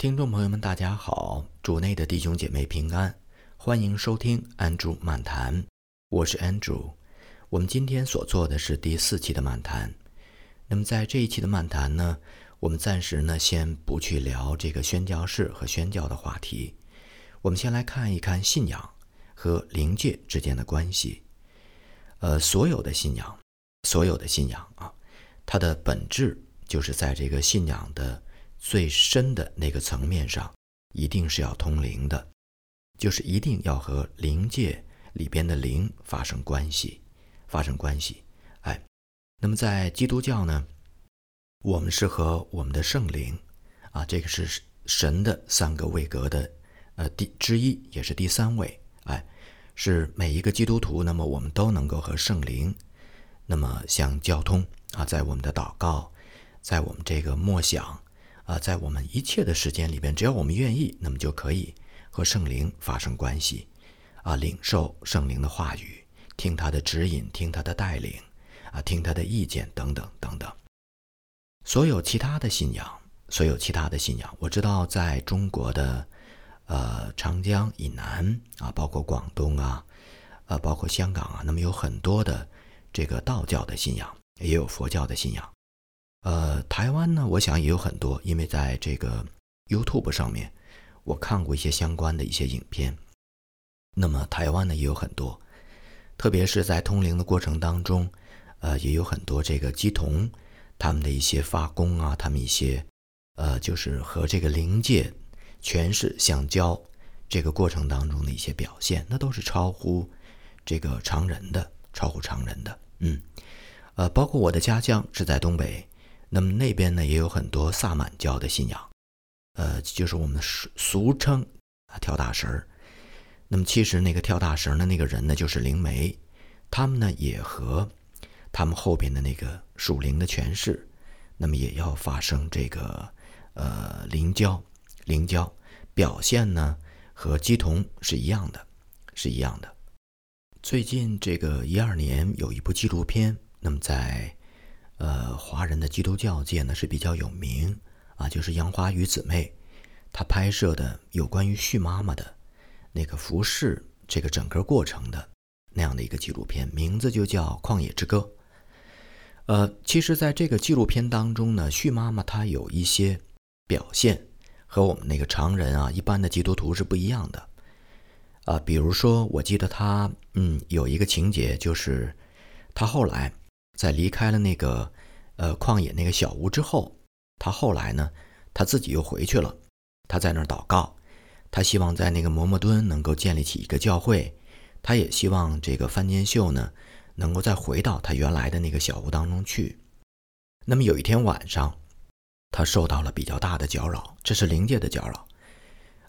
听众朋友们，大家好，主内的弟兄姐妹平安，欢迎收听安住漫谈，我是 Andrew。我们今天所做的是第四期的漫谈。那么在这一期的漫谈呢，我们暂时呢先不去聊这个宣教士和宣教的话题，我们先来看一看信仰和灵界之间的关系。呃，所有的信仰，所有的信仰啊，它的本质就是在这个信仰的。最深的那个层面上，一定是要通灵的，就是一定要和灵界里边的灵发生关系，发生关系。哎，那么在基督教呢，我们是和我们的圣灵，啊，这个是神的三个位格的，呃，第之一，也是第三位。哎，是每一个基督徒，那么我们都能够和圣灵，那么相交通啊，在我们的祷告，在我们这个默想。啊，在我们一切的时间里边，只要我们愿意，那么就可以和圣灵发生关系，啊，领受圣灵的话语，听他的指引，听他的带领，啊，听他的意见等等等等。所有其他的信仰，所有其他的信仰，我知道在中国的，呃，长江以南啊，包括广东啊，呃，包括香港啊，那么有很多的这个道教的信仰，也有佛教的信仰。呃，台湾呢，我想也有很多，因为在这个 YouTube 上面，我看过一些相关的一些影片。那么台湾呢也有很多，特别是在通灵的过程当中，呃，也有很多这个鸡童他们的一些发功啊，他们一些呃，就是和这个灵界权势相交这个过程当中的一些表现，那都是超乎这个常人的，超乎常人的。嗯，呃，包括我的家乡是在东北。那么那边呢也有很多萨满教的信仰，呃，就是我们俗俗称啊跳大神儿。那么其实那个跳大神的那个人呢就是灵媒，他们呢也和他们后边的那个属灵的权势，那么也要发生这个呃灵交，灵交表现呢和鸡同是一样的，是一样的。最近这个一二年有一部纪录片，那么在。呃，华人的基督教界呢是比较有名啊，就是杨花与姊妹，她拍摄的有关于旭妈妈的那个服饰这个整个过程的那样的一个纪录片，名字就叫《旷野之歌》。呃，其实，在这个纪录片当中呢，旭妈妈她有一些表现和我们那个常人啊，一般的基督徒是不一样的啊。比如说，我记得她，嗯，有一个情节就是她后来。在离开了那个，呃，旷野那个小屋之后，他后来呢，他自己又回去了。他在那儿祷告，他希望在那个摩摩敦能够建立起一个教会。他也希望这个范建秀呢，能够再回到他原来的那个小屋当中去。那么有一天晚上，他受到了比较大的搅扰，这是灵界的搅扰。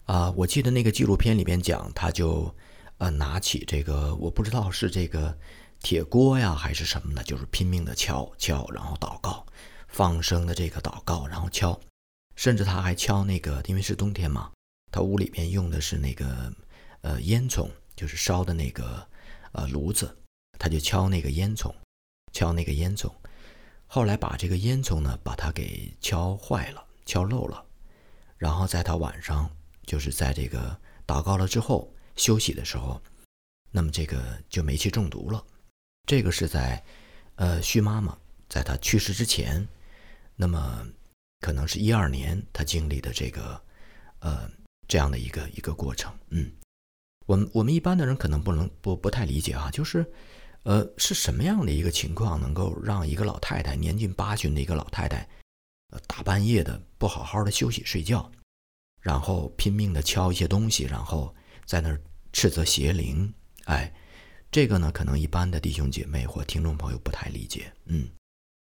啊，我记得那个纪录片里边讲，他就，呃，拿起这个，我不知道是这个。铁锅呀，还是什么的，就是拼命的敲敲，然后祷告，放声的这个祷告，然后敲，甚至他还敲那个，因为是冬天嘛，他屋里面用的是那个呃烟囱，就是烧的那个呃炉子，他就敲那个烟囱，敲那个烟囱，后来把这个烟囱呢，把它给敲坏了，敲漏了，然后在他晚上就是在这个祷告了之后休息的时候，那么这个就煤气中毒了。这个是在，呃，徐妈妈在她去世之前，那么可能是一二年她经历的这个，呃，这样的一个一个过程。嗯，我们我们一般的人可能不能不不太理解啊，就是，呃，是什么样的一个情况能够让一个老太太年近八旬的一个老太太，呃，大半夜的不好好的休息睡觉，然后拼命的敲一些东西，然后在那儿斥责邪灵，哎。这个呢，可能一般的弟兄姐妹或听众朋友不太理解。嗯，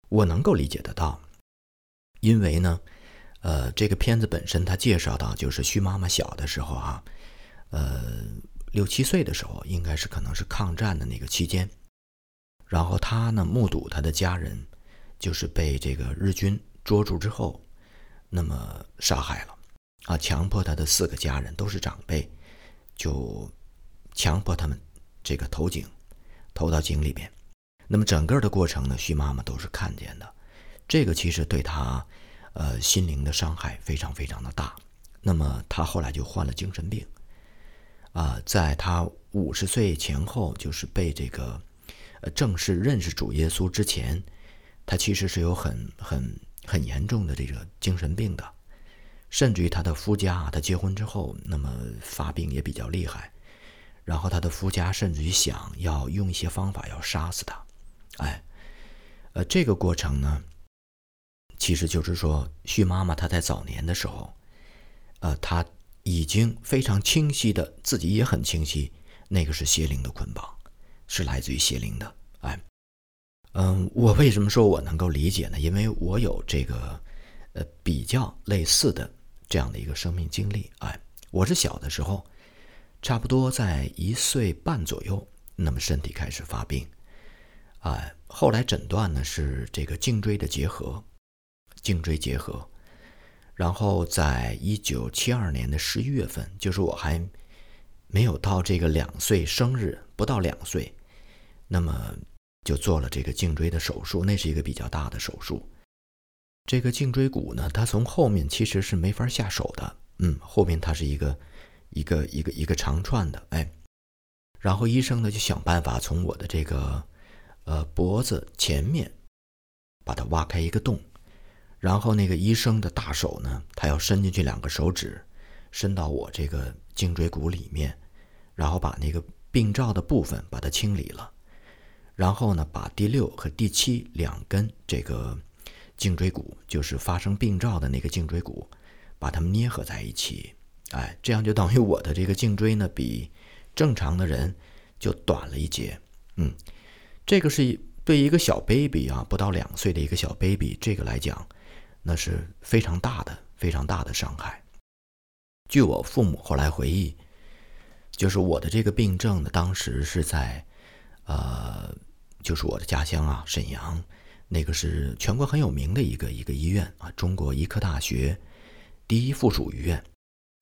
我能够理解得到，因为呢，呃，这个片子本身它介绍到，就是徐妈妈小的时候啊，呃，六七岁的时候，应该是可能是抗战的那个期间，然后她呢目睹她的家人就是被这个日军捉住之后，那么杀害了，啊，强迫他的四个家人都是长辈，就强迫他们。这个投井，投到井里边，那么整个的过程呢，徐妈妈都是看见的。这个其实对她，呃，心灵的伤害非常非常的大，那么他后来就患了精神病。啊，在他五十岁前后，就是被这个正式认识主耶稣之前，他其实是有很很很严重的这个精神病的，甚至于他的夫家，他结婚之后，那么发病也比较厉害，然后他的夫家甚至于想要用一些方法要杀死他，哎，呃，这个过程呢，其实就是说，旭妈妈她在早年的时候，呃，她。已经非常清晰的，自己也很清晰，那个是邪灵的捆绑，是来自于邪灵的。哎，嗯，我为什么说我能够理解呢？因为我有这个，呃，比较类似的这样的一个生命经历。哎，我是小的时候，差不多在一岁半左右，那么身体开始发病，啊，后来诊断呢是这个颈椎的结核，颈椎结核。然后，在一九七二年的十一月份，就是我还没有到这个两岁生日，不到两岁，那么就做了这个颈椎的手术。那是一个比较大的手术。这个颈椎骨呢，它从后面其实是没法下手的，嗯，后面它是一个一个一个一个长串的，哎，然后医生呢就想办法从我的这个呃脖子前面把它挖开一个洞。然后那个医生的大手呢，他要伸进去两个手指，伸到我这个颈椎骨里面，然后把那个病灶的部分把它清理了，然后呢，把第六和第七两根这个颈椎骨，就是发生病灶的那个颈椎骨，把它们捏合在一起，哎，这样就等于我的这个颈椎呢，比正常的人就短了一截，嗯，这个是对一个小 baby 啊，不到两岁的一个小 baby，这个来讲。那是非常大的、非常大的伤害。据我父母后来回忆，就是我的这个病症呢，当时是在，呃，就是我的家乡啊，沈阳，那个是全国很有名的一个一个医院啊，中国医科大学第一附属医院。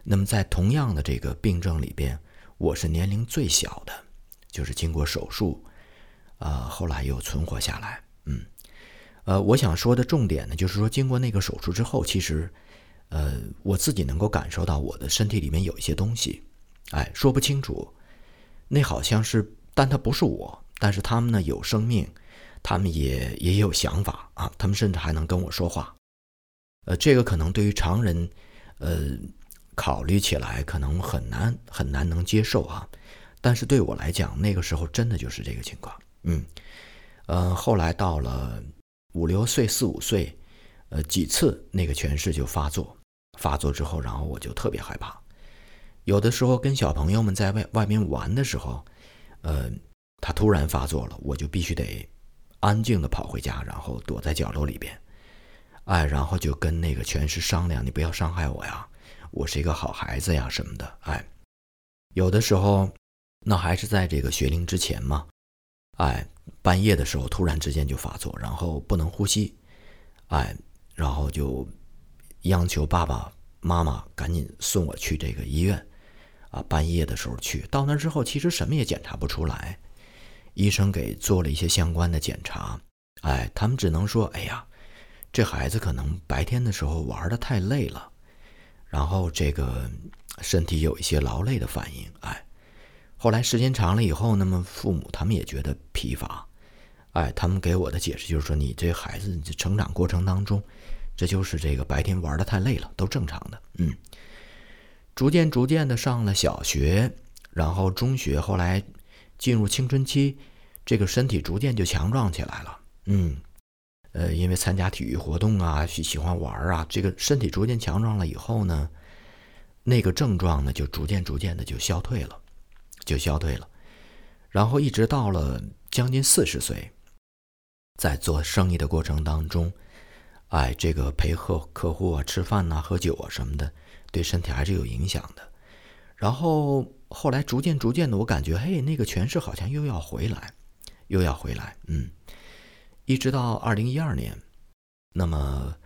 那么在同样的这个病症里边，我是年龄最小的，就是经过手术，呃，后来又存活下来，嗯。呃，我想说的重点呢，就是说，经过那个手术之后，其实，呃，我自己能够感受到我的身体里面有一些东西，哎，说不清楚，那好像是，但它不是我，但是他们呢有生命，他们也也有想法啊，他们甚至还能跟我说话，呃，这个可能对于常人，呃，考虑起来可能很难很难能接受啊，但是对我来讲，那个时候真的就是这个情况，嗯，呃，后来到了。五六岁、四五岁，呃，几次那个诠释就发作，发作之后，然后我就特别害怕。有的时候跟小朋友们在外外面玩的时候，呃，他突然发作了，我就必须得安静的跑回家，然后躲在角落里边，哎，然后就跟那个诠释商量，你不要伤害我呀，我是一个好孩子呀什么的，哎，有的时候，那还是在这个学龄之前嘛。哎，半夜的时候突然之间就发作，然后不能呼吸，哎，然后就央求爸爸妈妈赶紧送我去这个医院，啊，半夜的时候去到那之后，其实什么也检查不出来，医生给做了一些相关的检查，哎，他们只能说，哎呀，这孩子可能白天的时候玩的太累了，然后这个身体有一些劳累的反应，哎。后来时间长了以后，那么父母他们也觉得疲乏，哎，他们给我的解释就是说，你这孩子这成长过程当中，这就是这个白天玩的太累了，都正常的。嗯，逐渐逐渐的上了小学，然后中学，后来进入青春期，这个身体逐渐就强壮起来了。嗯，呃，因为参加体育活动啊，喜喜欢玩啊，这个身体逐渐强壮了以后呢，那个症状呢就逐渐逐渐的就消退了。就消退了，然后一直到了将近四十岁，在做生意的过程当中，哎，这个陪客客户啊、吃饭呐、喝酒啊什么的，对身体还是有影响的。然后后来逐渐逐渐的，我感觉，嘿，那个诠释好像又要回来，又要回来，嗯，一直到二零一二年，那么，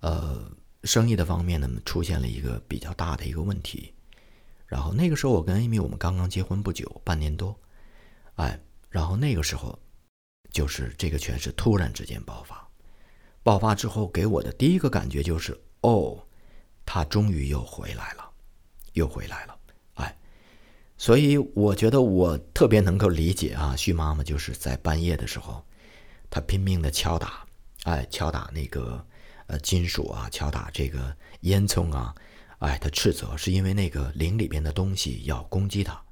呃，生意的方面呢，出现了一个比较大的一个问题。然后那个时候，我跟 Amy 我们刚刚结婚不久，半年多，哎，然后那个时候，就是这个全是突然之间爆发，爆发之后给我的第一个感觉就是，哦，他终于又回来了，又回来了，哎，所以我觉得我特别能够理解啊，旭妈妈就是在半夜的时候，他拼命的敲打，哎，敲打那个呃金属啊，敲打这个烟囱啊，哎，他斥责是因为那个灵里边的东西要攻击他，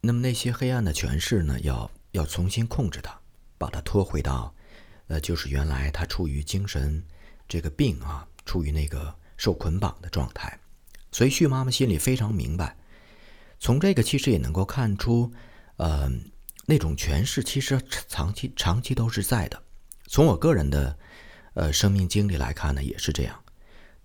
那么那些黑暗的权势呢，要要重新控制他，把他拖回到，呃，就是原来他处于精神这个病啊，处于那个。受捆绑的状态，所以旭妈妈心里非常明白。从这个其实也能够看出，呃，那种权势其实长期长期都是在的。从我个人的呃生命经历来看呢，也是这样。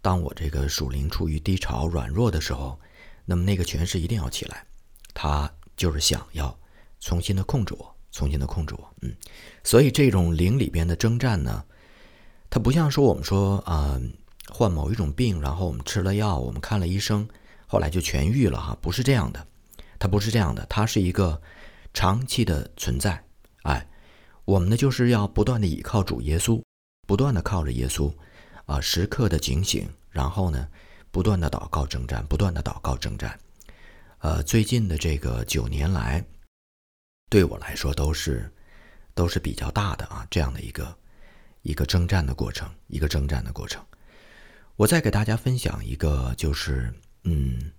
当我这个属灵处于低潮、软弱的时候，那么那个权势一定要起来，他就是想要重新的控制我，重新的控制我。嗯，所以这种灵里边的征战呢，它不像说我们说啊。患某一种病，然后我们吃了药，我们看了医生，后来就痊愈了哈，不是这样的，它不是这样的，它是一个长期的存在。哎，我们呢就是要不断的倚靠主耶稣，不断的靠着耶稣，啊，时刻的警醒，然后呢，不断的祷告征战，不断的祷告征战。呃，最近的这个九年来，对我来说都是都是比较大的啊，这样的一个一个征战的过程，一个征战的过程。我再给大家分享一个，就是嗯，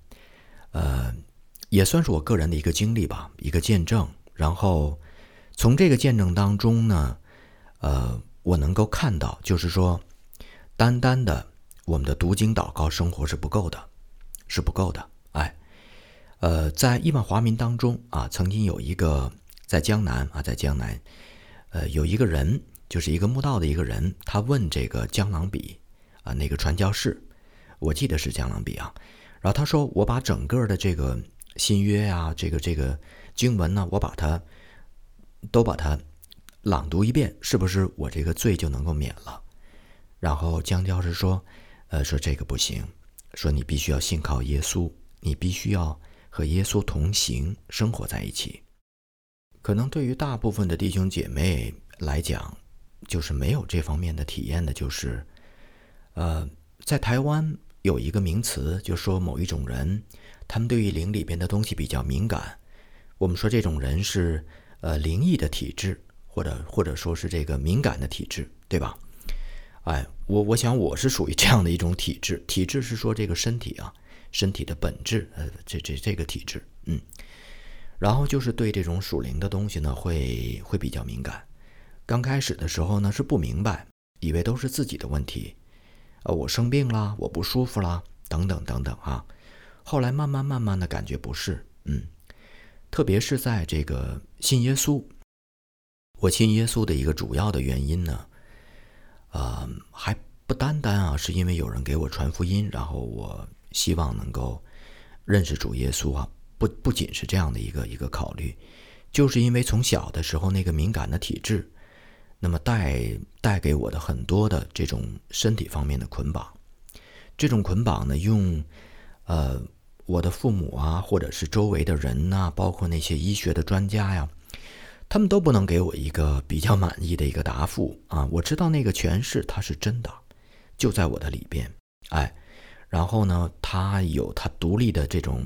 呃，也算是我个人的一个经历吧，一个见证。然后从这个见证当中呢，呃，我能够看到，就是说，单单的我们的读经祷告生活是不够的，是不够的。哎，呃，在亿万华民当中啊，曾经有一个在江南啊，在江南，呃，有一个人，就是一个墓道的一个人，他问这个江郎比。啊，那个传教士，我记得是江郎比啊。然后他说：“我把整个的这个新约呀，这个这个经文呢，我把它都把它朗读一遍，是不是我这个罪就能够免了？”然后江教士说：“呃，说这个不行，说你必须要信靠耶稣，你必须要和耶稣同行，生活在一起。可能对于大部分的弟兄姐妹来讲，就是没有这方面的体验的，就是。”呃，在台湾有一个名词，就说某一种人，他们对于灵里边的东西比较敏感。我们说这种人是呃灵异的体质，或者或者说是这个敏感的体质，对吧？哎，我我想我是属于这样的一种体质。体质是说这个身体啊，身体的本质，呃，这这这个体质，嗯。然后就是对这种属灵的东西呢，会会比较敏感。刚开始的时候呢，是不明白，以为都是自己的问题。呃，我生病了，我不舒服了，等等等等啊。后来慢慢慢慢的感觉不是，嗯，特别是在这个信耶稣，我信耶稣的一个主要的原因呢，呃，还不单单啊，是因为有人给我传福音，然后我希望能够认识主耶稣啊，不不仅是这样的一个一个考虑，就是因为从小的时候那个敏感的体质。那么带带给我的很多的这种身体方面的捆绑，这种捆绑呢，用呃我的父母啊，或者是周围的人呐，包括那些医学的专家呀，他们都不能给我一个比较满意的一个答复啊。我知道那个诠释它是真的，就在我的里边，哎，然后呢，它有它独立的这种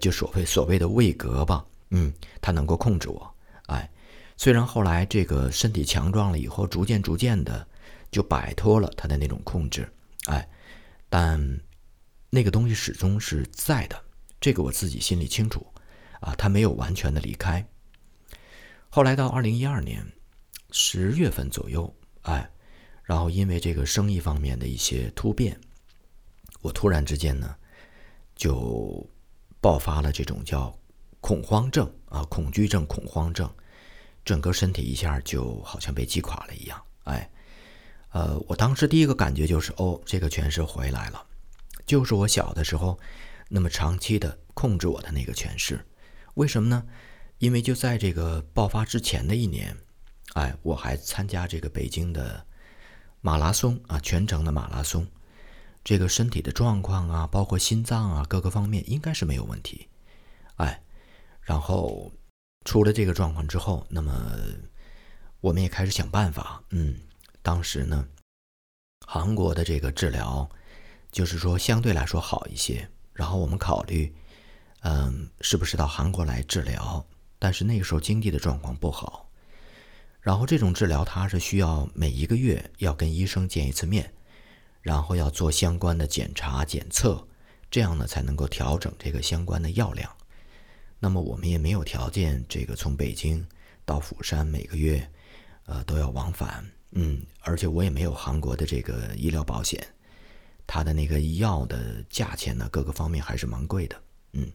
就所谓所谓的位格吧，嗯，它能够控制我，哎。虽然后来这个身体强壮了以后，逐渐逐渐的就摆脱了他的那种控制，哎，但那个东西始终是在的，这个我自己心里清楚，啊，他没有完全的离开。后来到二零一二年十月份左右，哎，然后因为这个生意方面的一些突变，我突然之间呢就爆发了这种叫恐慌症啊，恐惧症、恐慌症。整个身体一下就好像被击垮了一样，哎，呃，我当时第一个感觉就是，哦，这个全是回来了，就是我小的时候那么长期的控制我的那个权势。为什么呢？因为就在这个爆发之前的一年，哎，我还参加这个北京的马拉松啊，全程的马拉松，这个身体的状况啊，包括心脏啊各个方面应该是没有问题，哎，然后。出了这个状况之后，那么我们也开始想办法。嗯，当时呢，韩国的这个治疗就是说相对来说好一些。然后我们考虑，嗯，是不是到韩国来治疗？但是那个时候经济的状况不好。然后这种治疗它是需要每一个月要跟医生见一次面，然后要做相关的检查检测，这样呢才能够调整这个相关的药量。那么我们也没有条件，这个从北京到釜山每个月，呃都要往返，嗯，而且我也没有韩国的这个医疗保险，它的那个药的价钱呢各个方面还是蛮贵的，嗯。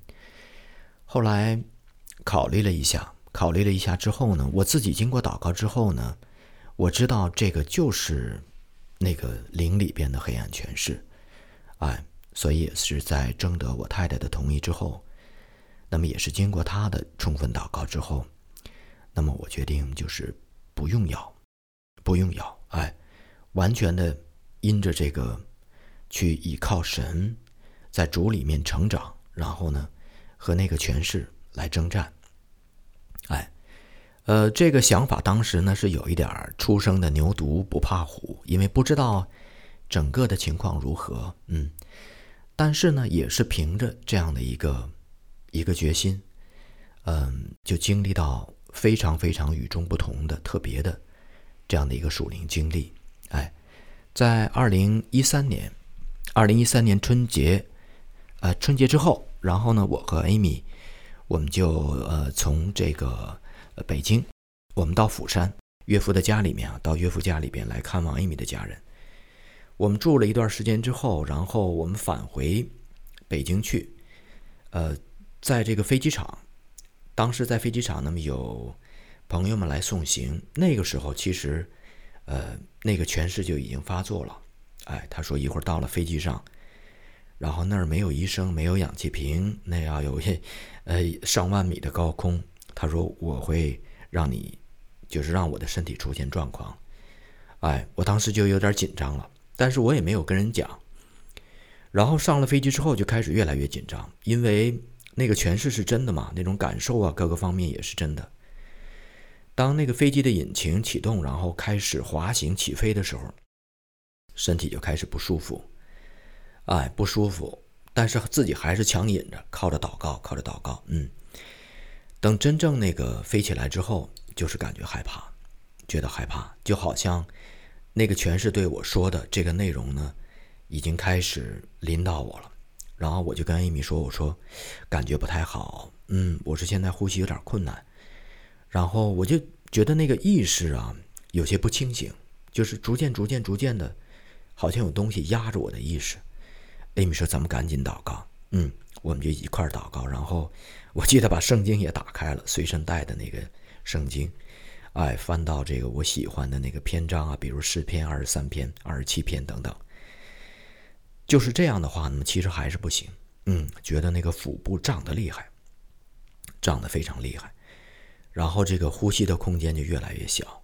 后来考虑了一下。考虑了一下之后呢，我自己经过祷告之后呢，我知道这个就是那个灵里边的黑暗权势，哎，所以也是在征得我太太的同意之后，那么也是经过她的充分祷告之后，那么我决定就是不用药，不用药，哎，完全的因着这个去依靠神，在主里面成长，然后呢和那个权势来征战。哎，呃，这个想法当时呢是有一点儿初生的牛犊不怕虎，因为不知道整个的情况如何，嗯，但是呢，也是凭着这样的一个一个决心，嗯，就经历到非常非常与众不同的特别的这样的一个属灵经历。哎，在二零一三年，二零一三年春节，呃，春节之后，然后呢，我和 Amy。我们就呃从这个呃北京，我们到釜山岳父的家里面啊，到岳父家里边来看望 Amy 的家人。我们住了一段时间之后，然后我们返回北京去。呃，在这个飞机场，当时在飞机场，那么有朋友们来送行。那个时候，其实呃那个全市就已经发作了。哎，他说一会儿到了飞机上。然后那儿没有医生，没有氧气瓶，那要有些，呃，上万米的高空。他说我会让你，就是让我的身体出现状况。哎，我当时就有点紧张了，但是我也没有跟人讲。然后上了飞机之后就开始越来越紧张，因为那个诠释是真的嘛，那种感受啊，各个方面也是真的。当那个飞机的引擎启动，然后开始滑行起飞的时候，身体就开始不舒服。哎，不舒服，但是自己还是强忍着，靠着祷告，靠着祷告。嗯，等真正那个飞起来之后，就是感觉害怕，觉得害怕，就好像那个全是对我说的这个内容呢，已经开始临到我了。然后我就跟艾米说：“我说感觉不太好，嗯，我说现在呼吸有点困难。”然后我就觉得那个意识啊有些不清醒，就是逐渐、逐渐、逐渐的，好像有东西压着我的意识。艾米说：“咱们赶紧祷告。”嗯，我们就一块儿祷告。然后我记得把圣经也打开了，随身带的那个圣经，哎，翻到这个我喜欢的那个篇章啊，比如诗篇二十三篇、二十七篇等等。就是这样的话，那么其实还是不行。嗯，觉得那个腹部胀得厉害，胀得非常厉害，然后这个呼吸的空间就越来越小。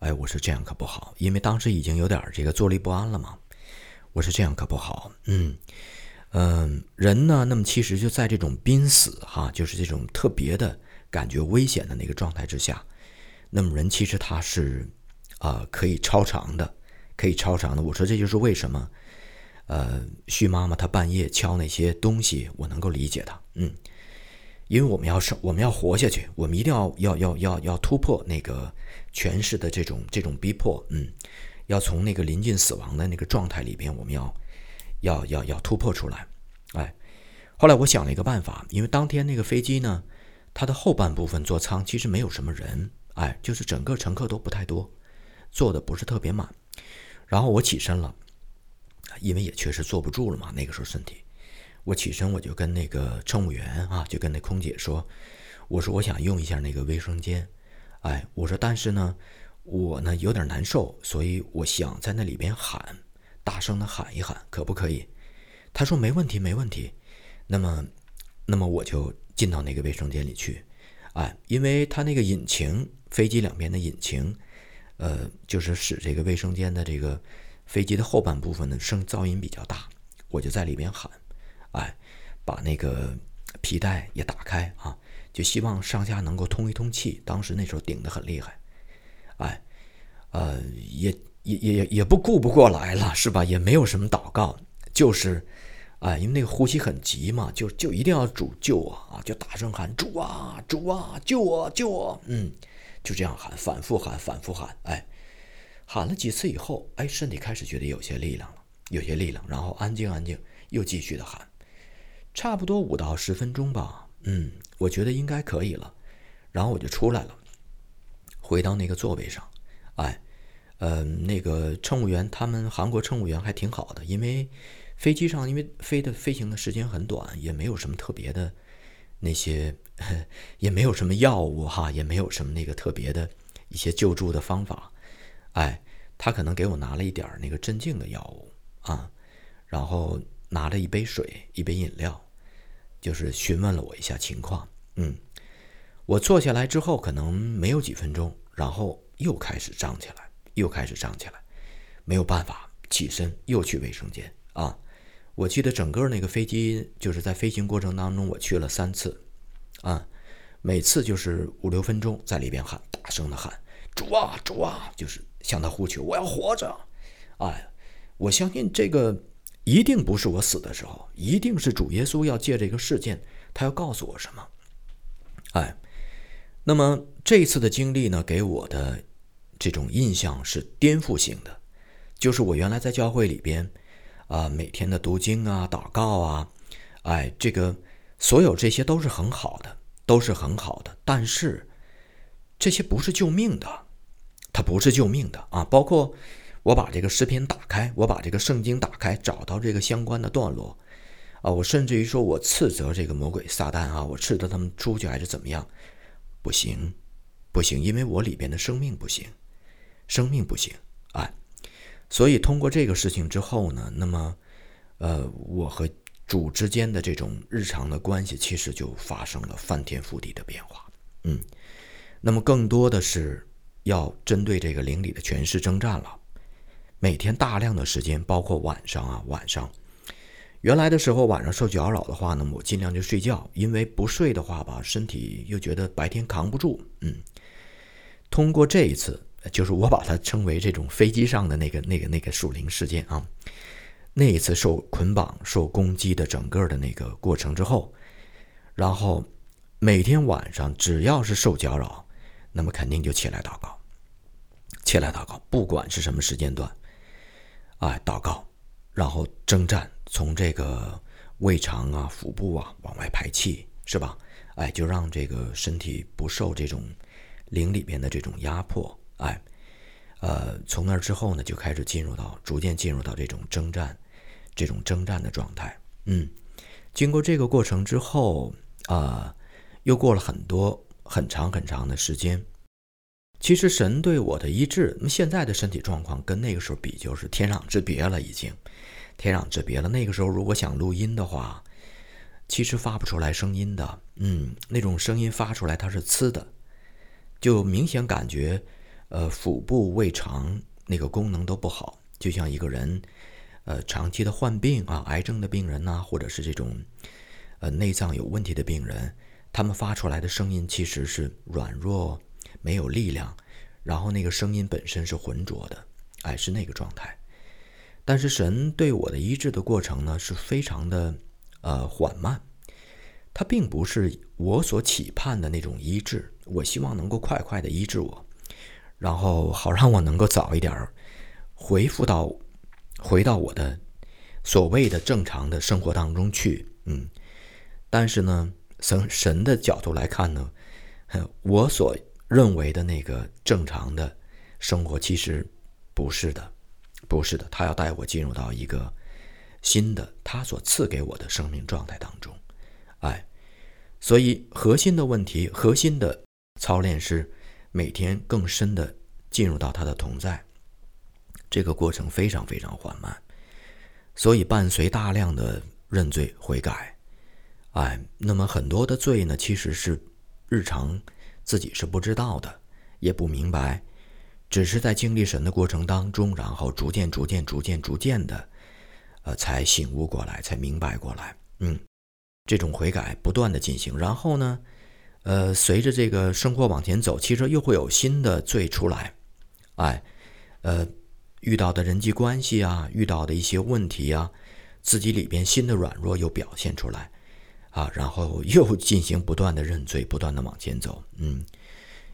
哎，我说这样可不好，因为当时已经有点这个坐立不安了嘛。我说这样可不好，嗯嗯，人呢，那么其实就在这种濒死哈，就是这种特别的感觉危险的那个状态之下，那么人其实他是啊可以超常的，可以超常的。我说这就是为什么，呃，旭妈妈她半夜敲那些东西，我能够理解她，嗯，因为我们要生，我们要活下去，我们一定要要要要要突破那个权势的这种这种逼迫，嗯。要从那个临近死亡的那个状态里边，我们要，要要要突破出来，哎，后来我想了一个办法，因为当天那个飞机呢，它的后半部分座舱其实没有什么人，哎，就是整个乘客都不太多，坐的不是特别满，然后我起身了，因为也确实坐不住了嘛，那个时候身体，我起身我就跟那个乘务员啊，就跟那空姐说，我说我想用一下那个卫生间，哎，我说但是呢。我呢有点难受，所以我想在那里边喊，大声的喊一喊，可不可以？他说没问题，没问题。那么，那么我就进到那个卫生间里去，哎，因为他那个引擎，飞机两边的引擎，呃，就是使这个卫生间的这个飞机的后半部分的声噪音比较大，我就在里边喊，哎，把那个皮带也打开啊，就希望上下能够通一通气。当时那时候顶得很厉害。哎，呃，也也也也不顾不过来了，是吧？也没有什么祷告，就是，哎，因为那个呼吸很急嘛，就就一定要主救我啊，就大声喊主啊主啊救我救我，嗯，就这样喊，反复喊，反复喊，哎，喊了几次以后，哎，身体开始觉得有些力量了，有些力量，然后安静安静，又继续的喊，差不多五到十分钟吧，嗯，我觉得应该可以了，然后我就出来了，回到那个座位上，哎。呃，那个乘务员，他们韩国乘务员还挺好的，因为飞机上因为飞的飞行的时间很短，也没有什么特别的那些，也没有什么药物哈，也没有什么那个特别的一些救助的方法。哎，他可能给我拿了一点那个镇静的药物啊，然后拿了一杯水，一杯饮料，就是询问了我一下情况。嗯，我坐下来之后，可能没有几分钟，然后又开始胀起来。又开始胀起来，没有办法起身，又去卫生间啊！我记得整个那个飞机就是在飞行过程当中，我去了三次，啊，每次就是五六分钟，在里边喊，大声的喊“主啊，主啊”，就是向他呼求，我要活着！哎，我相信这个一定不是我死的时候，一定是主耶稣要借这个事件，他要告诉我什么？哎，那么这次的经历呢，给我的。这种印象是颠覆性的，就是我原来在教会里边，啊，每天的读经啊、祷告啊，哎，这个所有这些都是很好的，都是很好的。但是这些不是救命的，它不是救命的啊！包括我把这个视频打开，我把这个圣经打开，找到这个相关的段落，啊，我甚至于说我斥责这个魔鬼撒旦啊，我斥责他们出去还是怎么样？不行，不行，因为我里边的生命不行。生命不行，哎，所以通过这个事情之后呢，那么，呃，我和主之间的这种日常的关系，其实就发生了翻天覆地的变化，嗯，那么更多的是要针对这个灵里的权势征战了。每天大量的时间，包括晚上啊，晚上，原来的时候晚上受搅扰的话呢，我尽量就睡觉，因为不睡的话吧，身体又觉得白天扛不住，嗯，通过这一次。就是我把它称为这种飞机上的那个、那个、那个属灵事件啊。那一次受捆绑、受攻击的整个的那个过程之后，然后每天晚上只要是受搅扰，那么肯定就起来祷告，起来祷告，不管是什么时间段，哎，祷告，然后征战，从这个胃肠啊、腹部啊往外排气，是吧？哎，就让这个身体不受这种灵里边的这种压迫。哎，呃，从那之后呢，就开始进入到逐渐进入到这种征战，这种征战的状态。嗯，经过这个过程之后，啊，又过了很多很长很长的时间。其实神对我的医治，那么现在的身体状况跟那个时候比，就是天壤之别了，已经天壤之别了。那个时候如果想录音的话，其实发不出来声音的。嗯，那种声音发出来它是呲的，就明显感觉。呃，腹部、胃肠那个功能都不好，就像一个人，呃，长期的患病啊，癌症的病人呐，或者是这种，呃，内脏有问题的病人，他们发出来的声音其实是软弱、没有力量，然后那个声音本身是浑浊的，哎，是那个状态。但是神对我的医治的过程呢，是非常的呃缓慢，它并不是我所期盼的那种医治，我希望能够快快的医治我。然后好让我能够早一点儿回复到回到我的所谓的正常的生活当中去，嗯，但是呢，从神的角度来看呢，我所认为的那个正常的生活其实不是的，不是的，他要带我进入到一个新的他所赐给我的生命状态当中，哎，所以核心的问题，核心的操练是。每天更深的进入到他的同在，这个过程非常非常缓慢，所以伴随大量的认罪悔改，哎，那么很多的罪呢，其实是日常自己是不知道的，也不明白，只是在经历神的过程当中，然后逐渐逐渐逐渐逐渐的，呃，才醒悟过来，才明白过来，嗯，这种悔改不断的进行，然后呢？呃，随着这个生活往前走，其实又会有新的罪出来，哎，呃，遇到的人际关系啊，遇到的一些问题啊，自己里边心的软弱又表现出来，啊，然后又进行不断的认罪，不断的往前走。嗯，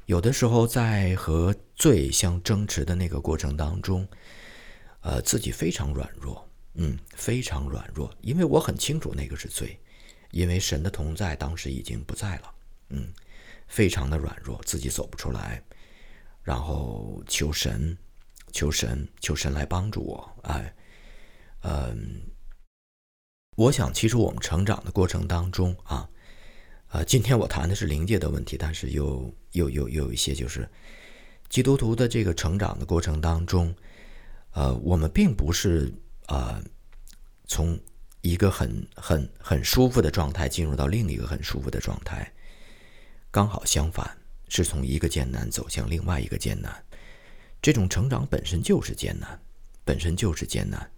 有的时候在和罪相争持的那个过程当中，呃，自己非常软弱，嗯，非常软弱，因为我很清楚那个是罪，因为神的同在当时已经不在了，嗯，非常的软弱，自己走不出来，然后求神，求神，求神来帮助我，哎，嗯。我想，其实我们成长的过程当中啊，呃，今天我谈的是灵界的问题，但是又又又有一些就是基督徒的这个成长的过程当中，呃，我们并不是啊从一个很很很舒服的状态进入到另一个很舒服的状态，刚好相反，是从一个艰难走向另外一个艰难。这种成长本身就是艰难，本身就是艰难，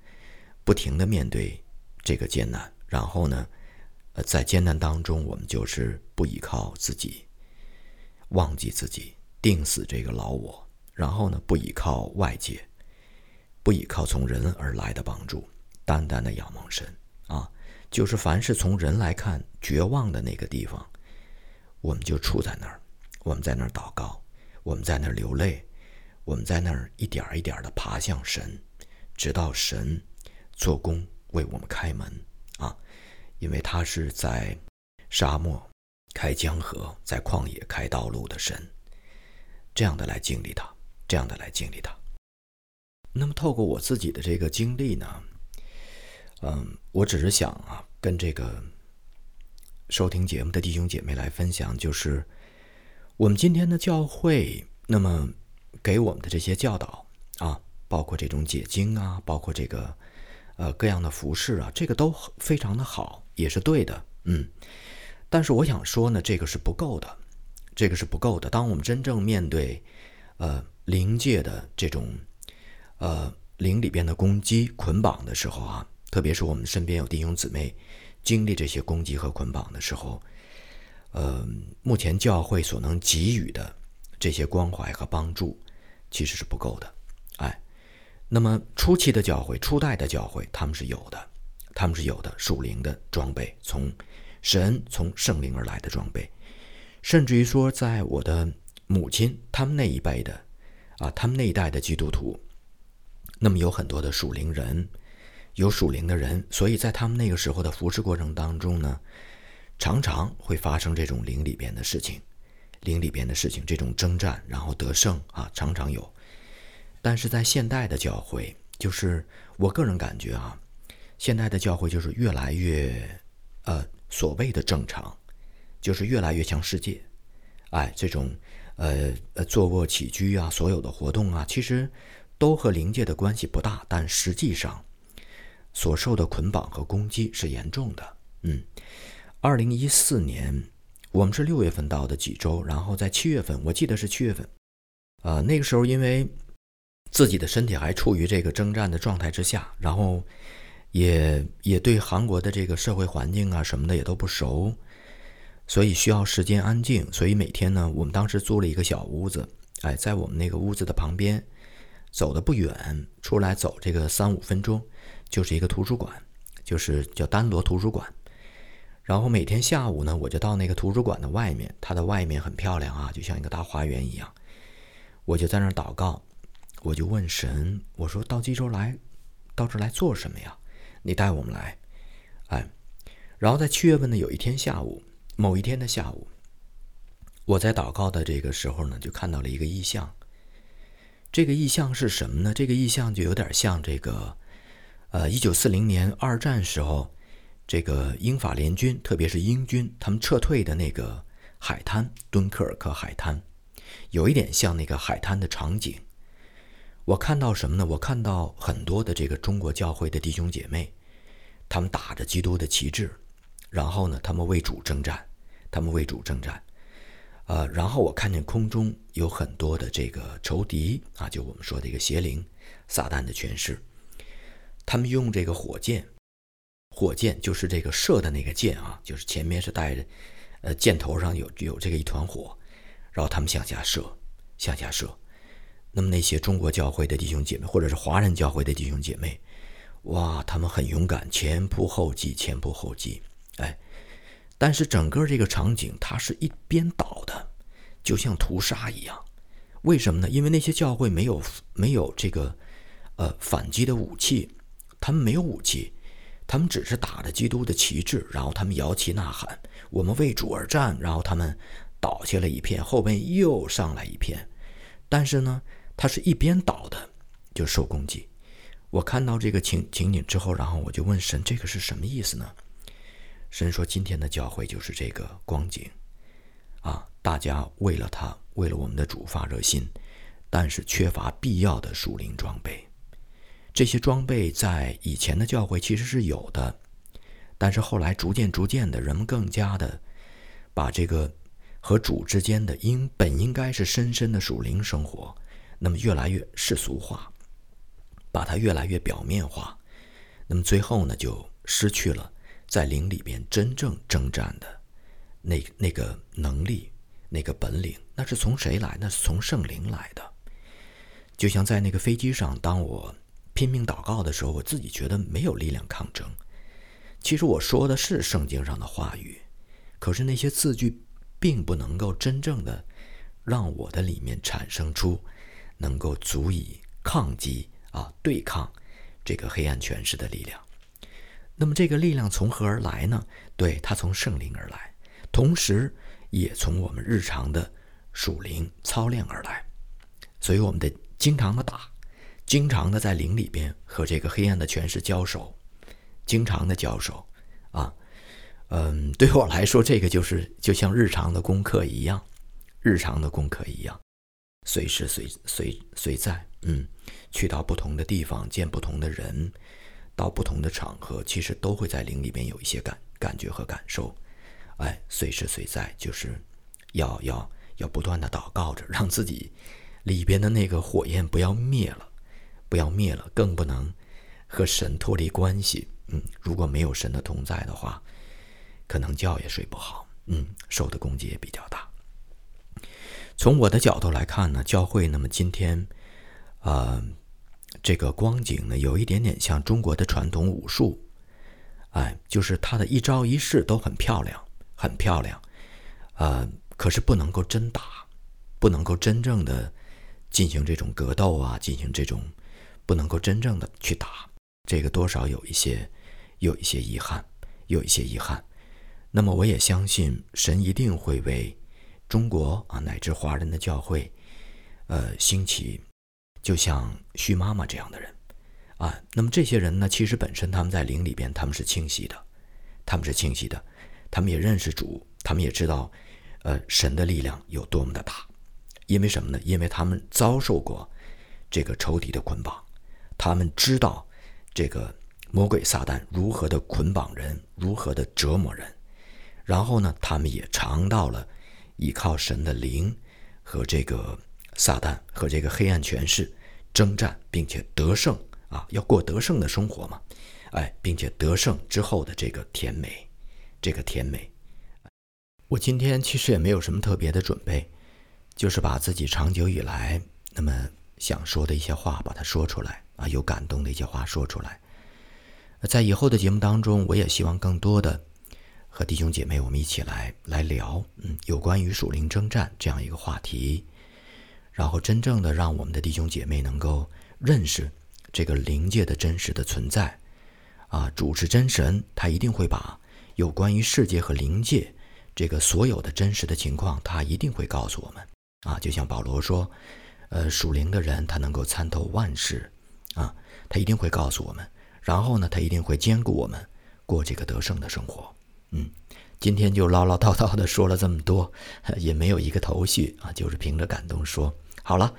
不停的面对。这个艰难，然后呢，呃，在艰难当中，我们就是不依靠自己，忘记自己，定死这个老我，然后呢，不依靠外界，不依靠从人而来的帮助，单单的仰望神啊，就是凡是从人来看绝望的那个地方，我们就处在那儿，我们在那儿祷告，我们在那儿流泪，我们在那儿一点一点的爬向神，直到神做工。为我们开门啊，因为他是在沙漠开江河，在旷野开道路的神，这样的来经历他，这样的来经历他。那么，透过我自己的这个经历呢，嗯，我只是想啊，跟这个收听节目的弟兄姐妹来分享，就是我们今天的教会，那么给我们的这些教导啊，包括这种解经啊，包括这个。呃，各样的服饰啊，这个都非常的好，也是对的，嗯。但是我想说呢，这个是不够的，这个是不够的。当我们真正面对，呃，灵界的这种，呃，灵里边的攻击捆绑的时候啊，特别是我们身边有弟兄姊妹经历这些攻击和捆绑的时候，呃，目前教会所能给予的这些关怀和帮助，其实是不够的，那么初期的教会，初代的教会，他们是有的，他们是有的属灵的装备，从神从圣灵而来的装备，甚至于说，在我的母亲他们那一辈的，啊，他们那一代的基督徒，那么有很多的属灵人，有属灵的人，所以在他们那个时候的服侍过程当中呢，常常会发生这种灵里边的事情，灵里边的事情，这种征战然后得胜啊，常常有。但是在现代的教会，就是我个人感觉啊，现代的教会就是越来越，呃，所谓的正常，就是越来越像世界，哎，这种，呃呃，坐卧起居啊，所有的活动啊，其实都和灵界的关系不大，但实际上所受的捆绑和攻击是严重的。嗯，二零一四年我们是六月份到的济州，然后在七月份，我记得是七月份，呃，那个时候因为。自己的身体还处于这个征战的状态之下，然后也也对韩国的这个社会环境啊什么的也都不熟，所以需要时间安静。所以每天呢，我们当时租了一个小屋子，哎，在我们那个屋子的旁边，走的不远，出来走这个三五分钟，就是一个图书馆，就是叫丹罗图书馆。然后每天下午呢，我就到那个图书馆的外面，它的外面很漂亮啊，就像一个大花园一样，我就在那儿祷告。我就问神，我说到济州来，到这来做什么呀？你带我们来，哎，然后在七月份的有一天下午，某一天的下午，我在祷告的这个时候呢，就看到了一个意象。这个意象是什么呢？这个意象就有点像这个，呃，一九四零年二战时候，这个英法联军，特别是英军他们撤退的那个海滩——敦刻尔克海滩，有一点像那个海滩的场景。我看到什么呢？我看到很多的这个中国教会的弟兄姐妹，他们打着基督的旗帜，然后呢，他们为主征战，他们为主征战，呃，然后我看见空中有很多的这个仇敌啊，就我们说的一个邪灵、撒旦的权势，他们用这个火箭，火箭就是这个射的那个箭啊，就是前面是带着，呃，箭头上有有这个一团火，然后他们向下射，向下射。那么那些中国教会的弟兄姐妹，或者是华人教会的弟兄姐妹，哇，他们很勇敢，前仆后继，前仆后继，哎，但是整个这个场景它是一边倒的，就像屠杀一样。为什么呢？因为那些教会没有没有这个呃反击的武器，他们没有武器，他们只是打着基督的旗帜，然后他们摇旗呐喊，我们为主而战，然后他们倒下了一片，后边又上来一片，但是呢，他是一边倒的就受攻击。我看到这个情情景之后，然后我就问神：“这个是什么意思呢？”神说：“今天的教会就是这个光景，啊，大家为了他，为了我们的主发热心，但是缺乏必要的属灵装备。这些装备在以前的教会其实是有的，但是后来逐渐逐渐的，人们更加的把这个和主之间的应本应该是深深的属灵生活，那么越来越世俗化。”把它越来越表面化，那么最后呢，就失去了在灵里边真正征战的那那个能力、那个本领。那是从谁来？那是从圣灵来的。就像在那个飞机上，当我拼命祷告的时候，我自己觉得没有力量抗争。其实我说的是圣经上的话语，可是那些字句并不能够真正的让我的里面产生出能够足以抗击。啊，对抗这个黑暗权势的力量。那么这个力量从何而来呢？对，它从圣灵而来，同时也从我们日常的属灵操练而来。所以我们得经常的打，经常的在灵里边和这个黑暗的权势交手，经常的交手。啊，嗯，对我来说，这个就是就像日常的功课一样，日常的功课一样，随时随随随在。嗯，去到不同的地方，见不同的人，到不同的场合，其实都会在灵里边有一些感感觉和感受。哎，随时随在，就是要要要不断的祷告着，让自己里边的那个火焰不要灭了，不要灭了，更不能和神脱离关系。嗯，如果没有神的同在的话，可能觉也睡不好。嗯，受的攻击也比较大。从我的角度来看呢，教会那么今天。呃，这个光景呢，有一点点像中国的传统武术，哎，就是他的一招一式都很漂亮，很漂亮，呃，可是不能够真打，不能够真正的进行这种格斗啊，进行这种不能够真正的去打，这个多少有一些有一些遗憾，有一些遗憾。那么我也相信神一定会为中国啊乃至华人的教会，呃，兴起。就像徐妈妈这样的人，啊，那么这些人呢，其实本身他们在灵里边他们是清晰的，他们是清晰的，他们也认识主，他们也知道，呃，神的力量有多么的大，因为什么呢？因为他们遭受过这个仇敌的捆绑，他们知道这个魔鬼撒旦如何的捆绑人，如何的折磨人，然后呢，他们也尝到了依靠神的灵和这个撒旦和这个黑暗权势。征战并且得胜啊，要过得胜的生活嘛，哎，并且得胜之后的这个甜美，这个甜美。我今天其实也没有什么特别的准备，就是把自己长久以来那么想说的一些话把它说出来啊，有感动的一些话说出来。在以后的节目当中，我也希望更多的和弟兄姐妹我们一起来来聊，嗯，有关于属灵征战这样一个话题。然后，真正的让我们的弟兄姐妹能够认识这个灵界的真实的存在，啊，主是真神，他一定会把有关于世界和灵界这个所有的真实的情况，他一定会告诉我们，啊，就像保罗说，呃，属灵的人他能够参透万事，啊，他一定会告诉我们，然后呢，他一定会兼顾我们过这个得胜的生活，嗯。今天就唠唠叨叨的说了这么多，也没有一个头绪啊，就是凭着感动说好了。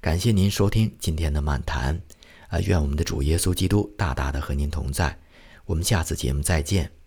感谢您收听今天的漫谈，啊，愿我们的主耶稣基督大大的和您同在。我们下次节目再见。